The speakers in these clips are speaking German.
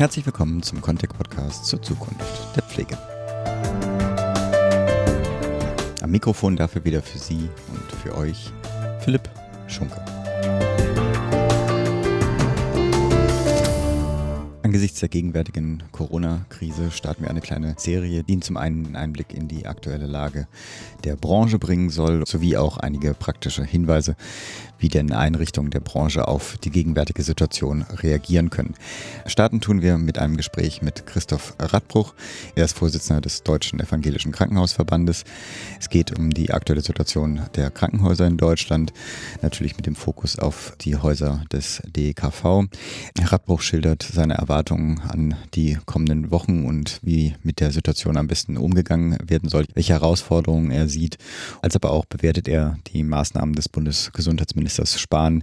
Herzlich willkommen zum Contact Podcast zur Zukunft der Pflege. Am Mikrofon dafür wieder für Sie und für euch Philipp Schunke. Angesichts der gegenwärtigen Corona-Krise starten wir eine kleine Serie, die zum einen einen Einblick in die aktuelle Lage der Branche bringen soll, sowie auch einige praktische Hinweise, wie denn Einrichtungen der Branche auf die gegenwärtige Situation reagieren können. Starten tun wir mit einem Gespräch mit Christoph Radbruch. Er ist Vorsitzender des Deutschen Evangelischen Krankenhausverbandes. Es geht um die aktuelle Situation der Krankenhäuser in Deutschland, natürlich mit dem Fokus auf die Häuser des DKV. Radbruch schildert seine Erwartungen an die kommenden Wochen und wie mit der Situation am besten umgegangen werden soll, welche Herausforderungen er sieht, als aber auch bewertet er die Maßnahmen des Bundesgesundheitsministers Ministers Spahn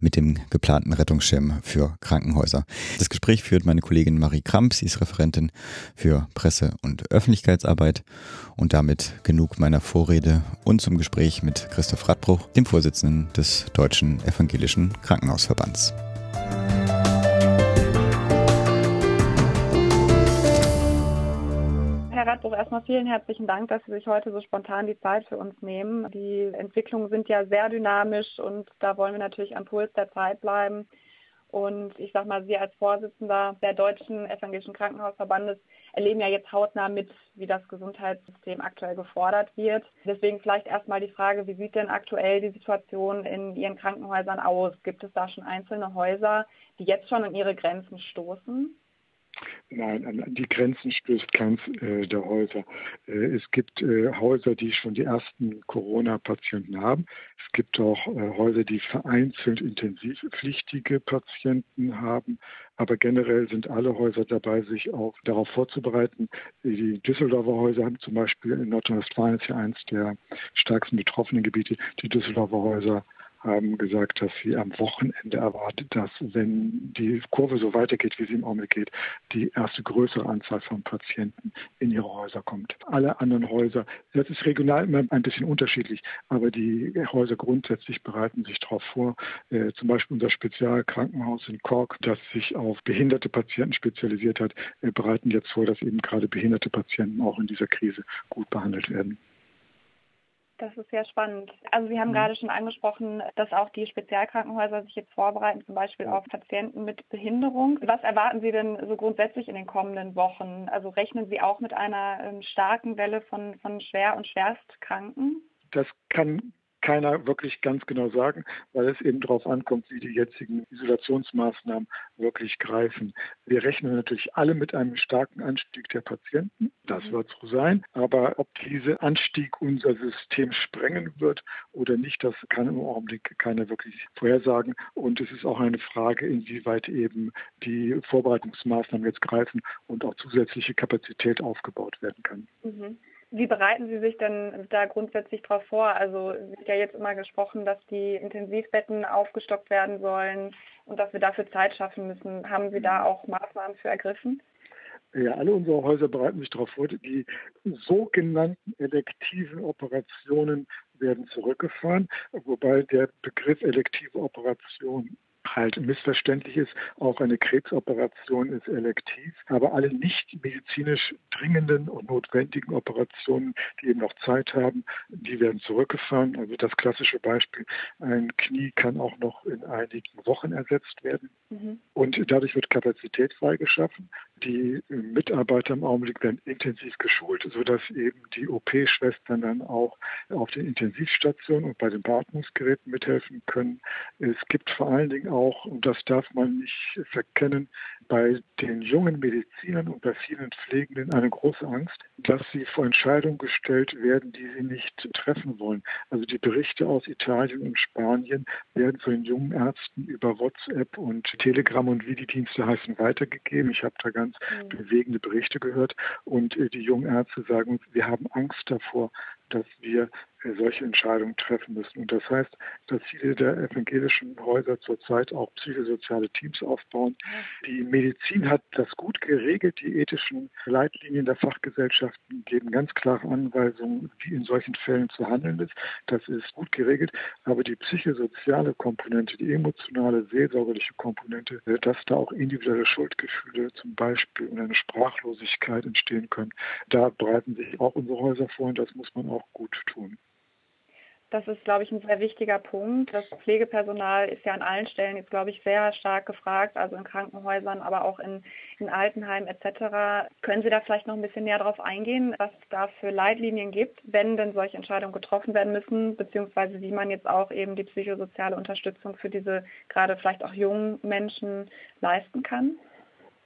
mit dem geplanten Rettungsschirm für Krankenhäuser. Das Gespräch führt meine Kollegin Marie Kramp. Sie ist Referentin für Presse- und Öffentlichkeitsarbeit. Und damit genug meiner Vorrede und zum Gespräch mit Christoph Radbruch, dem Vorsitzenden des Deutschen Evangelischen Krankenhausverbands. Herr Radbruch, erstmal vielen herzlichen Dank, dass Sie sich heute so spontan die Zeit für uns nehmen. Die Entwicklungen sind ja sehr dynamisch und da wollen wir natürlich am Puls der Zeit bleiben. Und ich sage mal, Sie als Vorsitzender der Deutschen Evangelischen Krankenhausverbandes erleben ja jetzt hautnah mit, wie das Gesundheitssystem aktuell gefordert wird. Deswegen vielleicht erstmal die Frage, wie sieht denn aktuell die Situation in Ihren Krankenhäusern aus? Gibt es da schon einzelne Häuser, die jetzt schon an ihre Grenzen stoßen? Nein, an die Grenzen stößt keins äh, der Häuser. Äh, es gibt äh, Häuser, die schon die ersten Corona-Patienten haben. Es gibt auch äh, Häuser, die vereinzelt intensivpflichtige Patienten haben. Aber generell sind alle Häuser dabei, sich auch darauf vorzubereiten. Die Düsseldorfer Häuser haben zum Beispiel in Nordrhein-Westfalen ist ja eins der stärksten betroffenen Gebiete. Die Düsseldorfer Häuser haben gesagt, dass sie am Wochenende erwartet, dass, wenn die Kurve so weitergeht, wie sie im Augenblick geht, die erste größere Anzahl von Patienten in ihre Häuser kommt. Alle anderen Häuser, das ist regional immer ein bisschen unterschiedlich, aber die Häuser grundsätzlich bereiten sich darauf vor. Äh, zum Beispiel unser Spezialkrankenhaus in Kork, das sich auf behinderte Patienten spezialisiert hat, äh, bereiten jetzt vor, dass eben gerade behinderte Patienten auch in dieser Krise gut behandelt werden. Das ist sehr spannend. Also Sie haben mhm. gerade schon angesprochen, dass auch die Spezialkrankenhäuser sich jetzt vorbereiten, zum Beispiel auf Patienten mit Behinderung. Was erwarten Sie denn so grundsätzlich in den kommenden Wochen? Also rechnen Sie auch mit einer ähm, starken Welle von, von Schwer- und Schwerstkranken? Das kann keiner wirklich ganz genau sagen, weil es eben darauf ankommt, wie die jetzigen Isolationsmaßnahmen wirklich greifen. Wir rechnen natürlich alle mit einem starken Anstieg der Patienten. Das mhm. wird so sein. Aber ob dieser Anstieg unser System sprengen wird oder nicht, das kann im Augenblick keiner wirklich vorhersagen. Und es ist auch eine Frage, inwieweit eben die Vorbereitungsmaßnahmen jetzt greifen und auch zusätzliche Kapazität aufgebaut werden kann. Mhm. Wie bereiten Sie sich denn da grundsätzlich darauf vor? Also wird ja jetzt immer gesprochen, dass die Intensivbetten aufgestockt werden sollen und dass wir dafür Zeit schaffen müssen. Haben Sie da auch Maßnahmen für ergriffen? Ja, alle unsere Häuser bereiten sich darauf vor. Die sogenannten elektiven Operationen werden zurückgefahren, wobei der Begriff elektive Operation halt missverständlich ist. Auch eine Krebsoperation ist elektiv, aber alle nicht medizinisch dringenden und notwendigen Operationen, die eben noch Zeit haben, die werden zurückgefahren. Also das klassische Beispiel, ein Knie kann auch noch in einigen Wochen ersetzt werden. Mhm. Und dadurch wird Kapazität freigeschaffen. Die Mitarbeiter im Augenblick werden intensiv geschult, sodass eben die OP-Schwestern dann auch auf den Intensivstationen und bei den Beatmungsgeräten mithelfen können. Es gibt vor allen Dingen auch, und das darf man nicht verkennen, bei den jungen Medizinern und bei vielen Pflegenden eine große Angst, dass sie vor Entscheidungen gestellt werden, die sie nicht treffen wollen. Also die Berichte aus Italien und Spanien werden von den jungen Ärzten über WhatsApp und Telegram und wie die Dienste heißen weitergegeben. Ich habe da ganz mhm. bewegende Berichte gehört und äh, die jungen Ärzte sagen uns, wir haben Angst davor, dass wir äh, solche Entscheidungen treffen müssen. Und das heißt, dass viele der evangelischen Häuser zurzeit auch psychosoziale Teams aufbauen. Die Medizin hat das gut geregelt. Die ethischen Leitlinien der Fachgesellschaften geben ganz klare Anweisungen, wie in solchen Fällen zu handeln ist. Das ist gut geregelt. Aber die psychosoziale Komponente, die emotionale, seelsorgerliche Komponente, äh, dass da auch individuelle Schuldgefühle zum Beispiel und eine Sprachlosigkeit entstehen können, da bereiten sich auch unsere Häuser vor und das muss man auch gut tun. Das ist, glaube ich, ein sehr wichtiger Punkt. Das Pflegepersonal ist ja an allen Stellen jetzt, glaube ich, sehr stark gefragt, also in Krankenhäusern, aber auch in, in Altenheimen etc. Können Sie da vielleicht noch ein bisschen näher darauf eingehen, was es da für Leitlinien gibt, wenn denn solche Entscheidungen getroffen werden müssen, beziehungsweise wie man jetzt auch eben die psychosoziale Unterstützung für diese gerade vielleicht auch jungen Menschen leisten kann?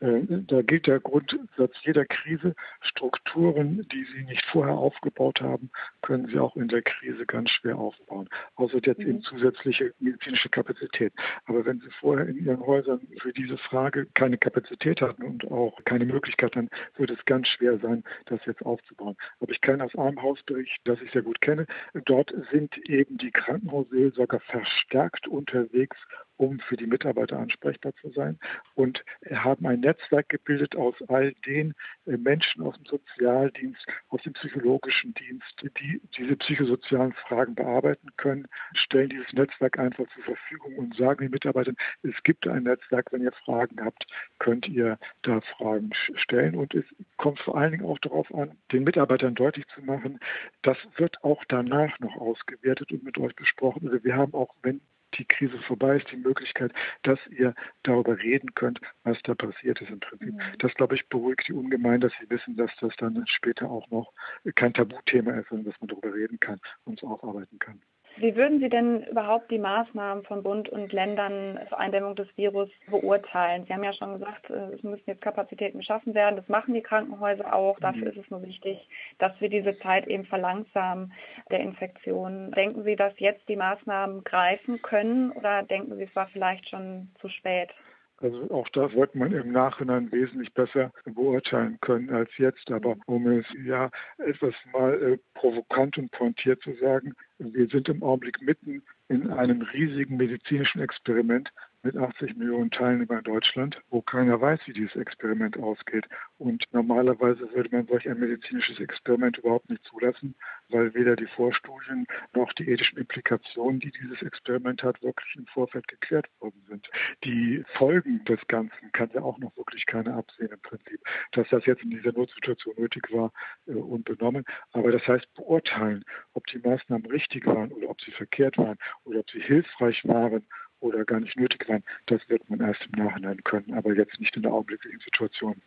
Äh, da gilt der Grundsatz jeder Krise. Strukturen, die Sie nicht vorher aufgebaut haben, können Sie auch in der Krise ganz schwer aufbauen. Außer jetzt mhm. eben zusätzliche medizinische Kapazität. Aber wenn Sie vorher in Ihren Häusern für diese Frage keine Kapazität hatten und auch keine Möglichkeit, dann wird es ganz schwer sein, das jetzt aufzubauen. Aber ich kenne aus einem Hausbericht, das ich sehr gut kenne, dort sind eben die Krankenhausseelsorger verstärkt unterwegs, um für die Mitarbeiter ansprechbar zu sein und haben ein Netzwerk gebildet aus all den äh, Menschen aus dem Sozialdienst, aus dem psychologischen Dienst, die diese psychosozialen Fragen bearbeiten können, stellen dieses Netzwerk einfach zur Verfügung und sagen den Mitarbeitern, es gibt ein Netzwerk, wenn ihr Fragen habt, könnt ihr da Fragen stellen und es kommt vor allen Dingen auch darauf an, den Mitarbeitern deutlich zu machen, das wird auch danach noch ausgewertet und mit euch besprochen. Also wir haben auch, wenn die Krise vorbei ist, die Möglichkeit, dass ihr darüber reden könnt, was da passiert ist im Prinzip. Mhm. Das, glaube ich, beruhigt die ungemein, dass sie wissen, dass das dann später auch noch kein Tabuthema ist, sondern dass man darüber reden kann und es aufarbeiten kann. Wie würden Sie denn überhaupt die Maßnahmen von Bund und Ländern zur Eindämmung des Virus beurteilen? Sie haben ja schon gesagt, äh, es müssen jetzt Kapazitäten geschaffen werden. Das machen die Krankenhäuser auch. Dafür mhm. ist es nur wichtig, dass wir diese Zeit eben verlangsamen der Infektion. Denken Sie, dass jetzt die Maßnahmen greifen können oder denken Sie, es war vielleicht schon zu spät? Also auch das wird man im Nachhinein wesentlich besser beurteilen können als jetzt. Aber um es ja etwas mal äh, provokant und pointiert zu sagen, wir sind im Augenblick mitten in einem riesigen medizinischen Experiment, mit 80 Millionen Teilnehmern in Deutschland, wo keiner weiß, wie dieses Experiment ausgeht. Und normalerweise würde man solch ein medizinisches Experiment überhaupt nicht zulassen, weil weder die Vorstudien noch die ethischen Implikationen, die dieses Experiment hat, wirklich im Vorfeld geklärt worden sind. Die Folgen des Ganzen kann ja auch noch wirklich keiner absehen im Prinzip. Dass das jetzt in dieser Notsituation nötig war, äh, unbenommen. Aber das heißt, beurteilen, ob die Maßnahmen richtig waren oder ob sie verkehrt waren oder ob sie hilfreich waren oder gar nicht nötig waren, das wird man erst im Nachhinein können, aber jetzt nicht in der augenblicklichen Situation.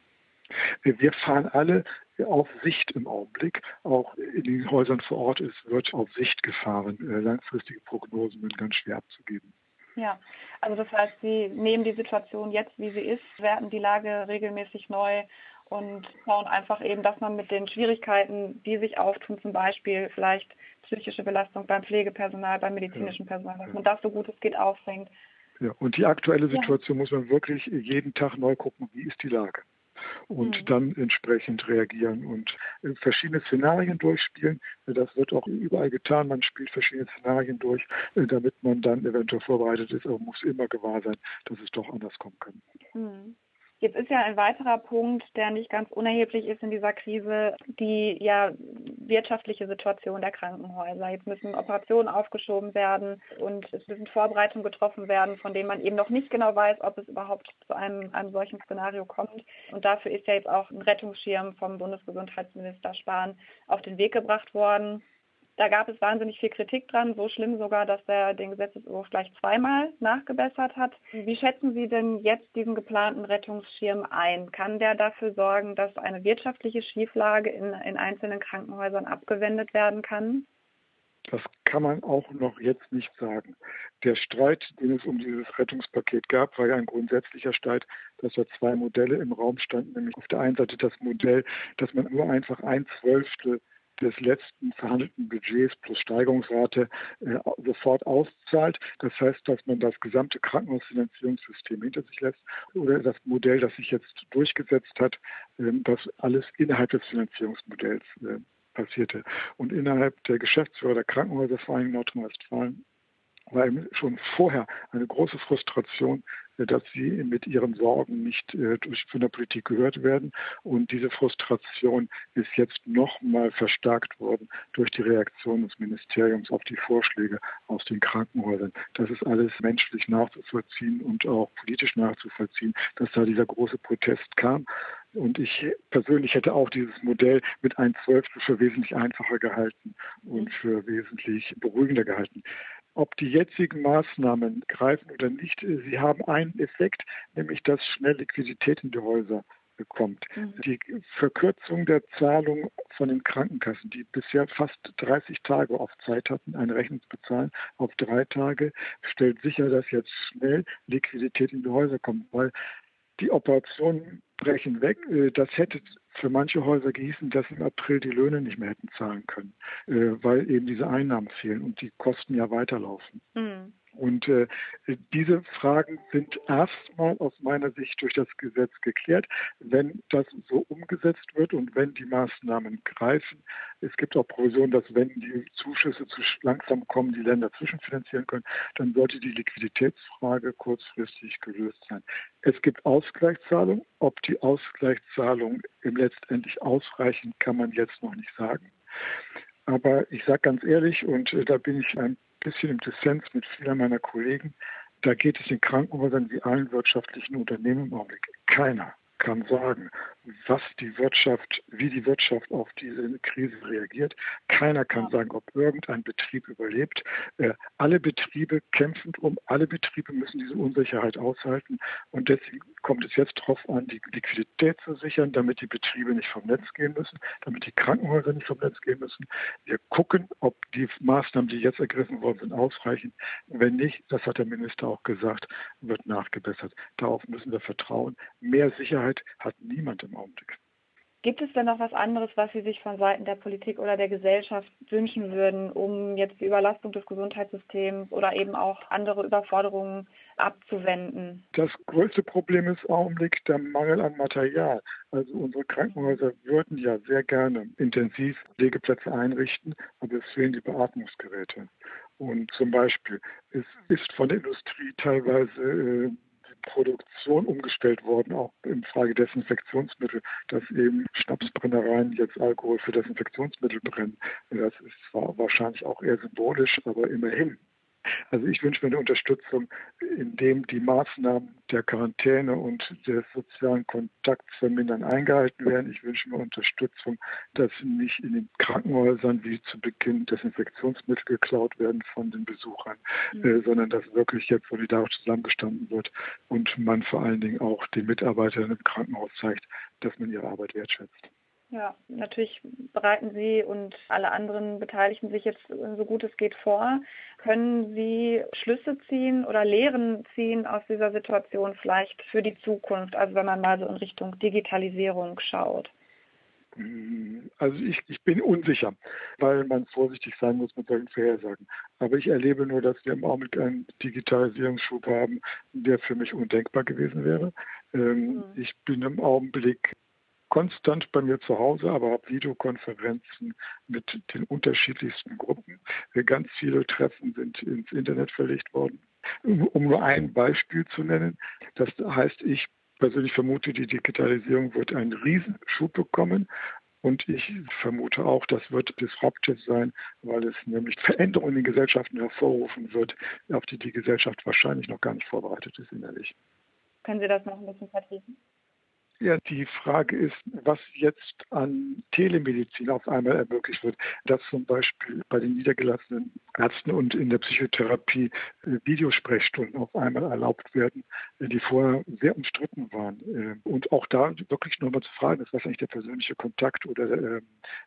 Wir fahren alle auf Sicht im Augenblick. Auch in den Häusern vor Ort ist, wird auf Sicht gefahren. Äh, langfristige Prognosen sind ganz schwer abzugeben. Ja, also das heißt, Sie nehmen die Situation jetzt, wie sie ist, werten die Lage regelmäßig neu und schauen einfach eben, dass man mit den Schwierigkeiten, die sich auftun, zum Beispiel vielleicht psychische Belastung beim Pflegepersonal, beim medizinischen Personal, dass man das so gut es geht auffängt. Ja, und die aktuelle Situation ja. muss man wirklich jeden Tag neu gucken, wie ist die Lage. Und mhm. dann entsprechend reagieren und äh, verschiedene Szenarien durchspielen. Das wird auch überall getan. Man spielt verschiedene Szenarien durch, äh, damit man dann eventuell vorbereitet ist, aber muss immer gewahr sein, dass es doch anders kommen kann. Mhm. Jetzt ist ja ein weiterer Punkt, der nicht ganz unerheblich ist in dieser Krise, die ja wirtschaftliche Situation der Krankenhäuser. Jetzt müssen Operationen aufgeschoben werden und es müssen Vorbereitungen getroffen werden, von denen man eben noch nicht genau weiß, ob es überhaupt zu einem, einem solchen Szenario kommt. Und dafür ist ja jetzt auch ein Rettungsschirm vom Bundesgesundheitsminister Spahn auf den Weg gebracht worden. Da gab es wahnsinnig viel Kritik dran, so schlimm sogar, dass er den Gesetzesentwurf gleich zweimal nachgebessert hat. Wie schätzen Sie denn jetzt diesen geplanten Rettungsschirm ein? Kann der dafür sorgen, dass eine wirtschaftliche Schieflage in, in einzelnen Krankenhäusern abgewendet werden kann? Das kann man auch noch jetzt nicht sagen. Der Streit, den es um dieses Rettungspaket gab, war ja ein grundsätzlicher Streit, dass da zwei Modelle im Raum standen. Nämlich auf der einen Seite das Modell, dass man nur einfach ein Zwölftel des letzten verhandelten Budgets plus Steigerungsrate äh, sofort auszahlt. Das heißt, dass man das gesamte Krankenhausfinanzierungssystem hinter sich lässt oder das Modell, das sich jetzt durchgesetzt hat, äh, das alles innerhalb des Finanzierungsmodells äh, passierte. Und innerhalb der Geschäftsführer der Krankenhäuservereinigung Nordrhein-Westfalen war schon vorher eine große Frustration, äh, dass sie mit ihren Sorgen nicht äh, durch, von der Politik gehört werden. Und diese Frustration ist jetzt nochmal verstärkt worden durch die Reaktion des Ministeriums auf die Vorschläge aus den Krankenhäusern. Das ist alles menschlich nachzuvollziehen und auch politisch nachzuvollziehen, dass da dieser große Protest kam. Und ich persönlich hätte auch dieses Modell mit ein Zwölftel für wesentlich einfacher gehalten und für wesentlich beruhigender gehalten ob die jetzigen Maßnahmen greifen oder nicht, sie haben einen Effekt, nämlich dass schnell Liquidität in die Häuser kommt. Mhm. Die Verkürzung der Zahlung von den Krankenkassen, die bisher fast 30 Tage auf Zeit hatten, eine Rechnung zu bezahlen, auf drei Tage, stellt sicher, dass jetzt schnell Liquidität in die Häuser kommt, weil die Operationen brechen weg. Äh, das hätte für manche Häuser gehießen, dass im April die Löhne nicht mehr hätten zahlen können, äh, weil eben diese Einnahmen fehlen und die Kosten ja weiterlaufen. Mhm. Und äh, diese Fragen sind erstmal aus meiner Sicht durch das Gesetz geklärt. Wenn das so umgesetzt wird und wenn die Maßnahmen greifen, es gibt auch Provisionen, dass wenn die Zuschüsse zu langsam kommen, die Länder zwischenfinanzieren können, dann sollte die Liquiditätsfrage kurzfristig gelöst sein. Es gibt Ausgleichszahlungen. Ob die Ausgleichszahlungen letztendlich ausreichen, kann man jetzt noch nicht sagen. Aber ich sage ganz ehrlich, und äh, da bin ich ein bisschen im Dissens mit vielen meiner Kollegen. Da geht es den Krankenhäusern wie allen wirtschaftlichen Unternehmen im Augenblick. Keiner kann sagen, was die Wirtschaft, wie die Wirtschaft auf diese Krise reagiert. Keiner kann sagen, ob irgendein Betrieb überlebt. Äh, alle Betriebe kämpfen um, alle Betriebe müssen diese Unsicherheit aushalten. Und deswegen kommt es jetzt darauf an, die Liquidität zu sichern, damit die Betriebe nicht vom Netz gehen müssen, damit die Krankenhäuser nicht vom Netz gehen müssen. Wir gucken, ob die Maßnahmen, die jetzt ergriffen worden sind, ausreichen. Wenn nicht, das hat der Minister auch gesagt, wird nachgebessert. Darauf müssen wir vertrauen. Mehr Sicherheit hat niemand im Augenblick. Gibt es denn noch was anderes, was Sie sich von Seiten der Politik oder der Gesellschaft wünschen würden, um jetzt die Überlastung des Gesundheitssystems oder eben auch andere Überforderungen abzuwenden? Das größte Problem ist im Augenblick der Mangel an Material. Also unsere Krankenhäuser würden ja sehr gerne intensiv Pflegeplätze einrichten, aber es fehlen die Beatmungsgeräte. Und zum Beispiel, es ist von der Industrie teilweise äh, Produktion umgestellt worden, auch in Frage Desinfektionsmittel, dass eben Schnapsbrennereien jetzt Alkohol für Desinfektionsmittel brennen. Das ist zwar wahrscheinlich auch eher symbolisch, aber immerhin. Also ich wünsche mir eine Unterstützung, indem die Maßnahmen der Quarantäne und des sozialen Kontakts vermindern eingehalten werden. Ich wünsche mir Unterstützung, dass nicht in den Krankenhäusern wie zu Beginn Desinfektionsmittel geklaut werden von den Besuchern, mhm. äh, sondern dass wirklich jetzt solidarisch zusammengestanden wird und man vor allen Dingen auch den Mitarbeitern im Krankenhaus zeigt, dass man ihre Arbeit wertschätzt. Ja, natürlich bereiten Sie und alle anderen Beteiligten sich jetzt so gut es geht vor. Können Sie Schlüsse ziehen oder Lehren ziehen aus dieser Situation vielleicht für die Zukunft, also wenn man mal so in Richtung Digitalisierung schaut? Also ich, ich bin unsicher, weil man vorsichtig sein muss mit solchen Vorhersagen. Aber ich erlebe nur, dass wir im Augenblick einen Digitalisierungsschub haben, der für mich undenkbar gewesen wäre. Ähm, mhm. Ich bin im Augenblick konstant bei mir zu Hause, aber habe Videokonferenzen mit den unterschiedlichsten Gruppen. Ganz viele Treffen sind ins Internet verlegt worden. Um nur ein Beispiel zu nennen, das heißt, ich persönlich vermute, die Digitalisierung wird einen Riesenschub bekommen. Und ich vermute auch, das wird disruptive sein, weil es nämlich Veränderungen in den Gesellschaften hervorrufen wird, auf die die Gesellschaft wahrscheinlich noch gar nicht vorbereitet ist innerlich. Können Sie das noch ein bisschen vertiefen? Ja, die Frage ist, was jetzt an Telemedizin auf einmal ermöglicht wird, dass zum Beispiel bei den niedergelassenen Ärzten und in der Psychotherapie äh, Videosprechstunden auf einmal erlaubt werden, äh, die vorher sehr umstritten waren. Äh, und auch da wirklich nochmal zu fragen ist, was eigentlich der persönliche Kontakt oder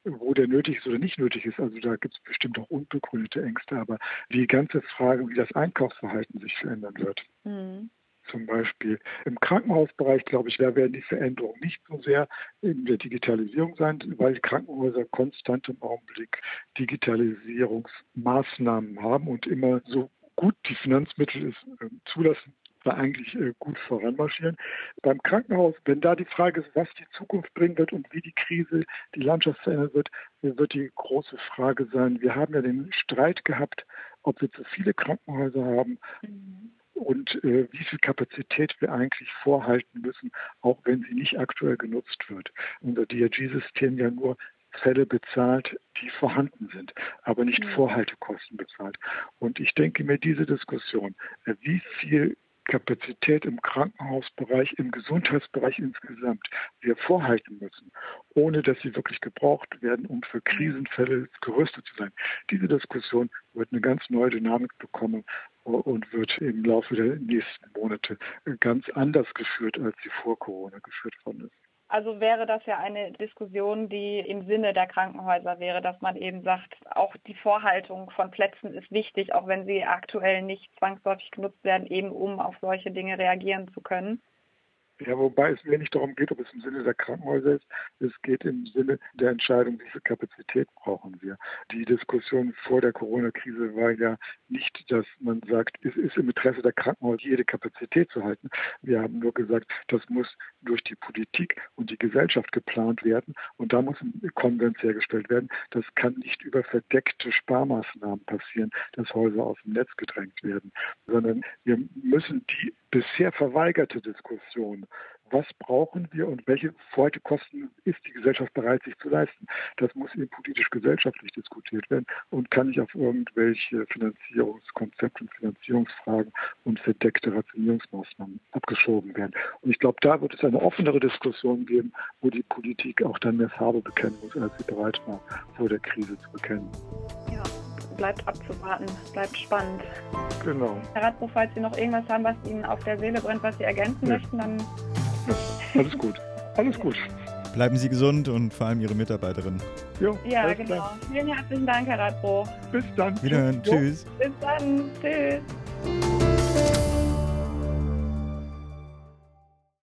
wo der nötig ist oder nicht nötig ist. Also da gibt es bestimmt auch unbegründete Ängste, aber die ganze Frage, wie das Einkaufsverhalten sich verändern wird. Mhm zum Beispiel. Im Krankenhausbereich, glaube ich, da werden die Veränderungen nicht so sehr in der Digitalisierung sein, weil die Krankenhäuser konstant im Augenblick Digitalisierungsmaßnahmen haben und immer so gut die Finanzmittel es äh, zulassen, wir eigentlich äh, gut voranmarschieren. Beim Krankenhaus, wenn da die Frage ist, was die Zukunft bringen wird und wie die Krise die Landschaft verändern wird, wird die große Frage sein. Wir haben ja den Streit gehabt, ob wir zu viele Krankenhäuser haben. Und äh, wie viel Kapazität wir eigentlich vorhalten müssen, auch wenn sie nicht aktuell genutzt wird. Unser DRG-System ja nur Fälle bezahlt, die vorhanden sind, aber nicht. Vorhaltekosten bezahlt. Und ich denke mir, diese Diskussion, äh, wie viel Kapazität im Krankenhausbereich, im Gesundheitsbereich insgesamt wir vorhalten müssen, ohne dass sie wirklich gebraucht werden, um für Krisenfälle gerüstet zu sein. Diese Diskussion wird eine ganz neue Dynamik bekommen und wird im Laufe der nächsten Monate ganz anders geführt, als sie vor Corona geführt worden ist. Also wäre das ja eine Diskussion, die im Sinne der Krankenhäuser wäre, dass man eben sagt, auch die Vorhaltung von Plätzen ist wichtig, auch wenn sie aktuell nicht zwangsläufig genutzt werden, eben um auf solche Dinge reagieren zu können. Ja, wobei es mir nicht darum geht, ob es im Sinne der Krankenhäuser ist. Es geht im Sinne der Entscheidung, wie viel Kapazität brauchen wir. Die Diskussion vor der Corona-Krise war ja nicht, dass man sagt, es ist im Interesse der Krankenhäuser, jede Kapazität zu halten. Wir haben nur gesagt, das muss durch die Politik und die Gesellschaft geplant werden. Und da muss ein Konsens hergestellt werden. Das kann nicht über verdeckte Sparmaßnahmen passieren, dass Häuser aus dem Netz gedrängt werden, sondern wir müssen die bisher verweigerte Diskussion, was brauchen wir und welche Folgekosten ist die Gesellschaft bereit, sich zu leisten. Das muss eben politisch-gesellschaftlich diskutiert werden und kann nicht auf irgendwelche Finanzierungskonzepte und Finanzierungsfragen und verdeckte Rationierungsmaßnahmen abgeschoben werden. Und ich glaube, da wird es eine offenere Diskussion geben, wo die Politik auch dann mehr Farbe bekennen muss, als sie bereit war, vor der Krise zu bekennen. Ja bleibt abzuwarten, bleibt spannend. Genau. Herr Radbruch, falls Sie noch irgendwas haben, was Ihnen auf der Seele brennt, was Sie ergänzen ja. möchten, dann. Ja, alles gut. Alles gut. Bleiben Sie gesund und vor allem Ihre Mitarbeiterin. Jo, ja, genau. Klar. Vielen herzlichen Dank, Herr Radbruch. Bis dann. Wiederhören. Tschüss. Bis dann. Tschüss.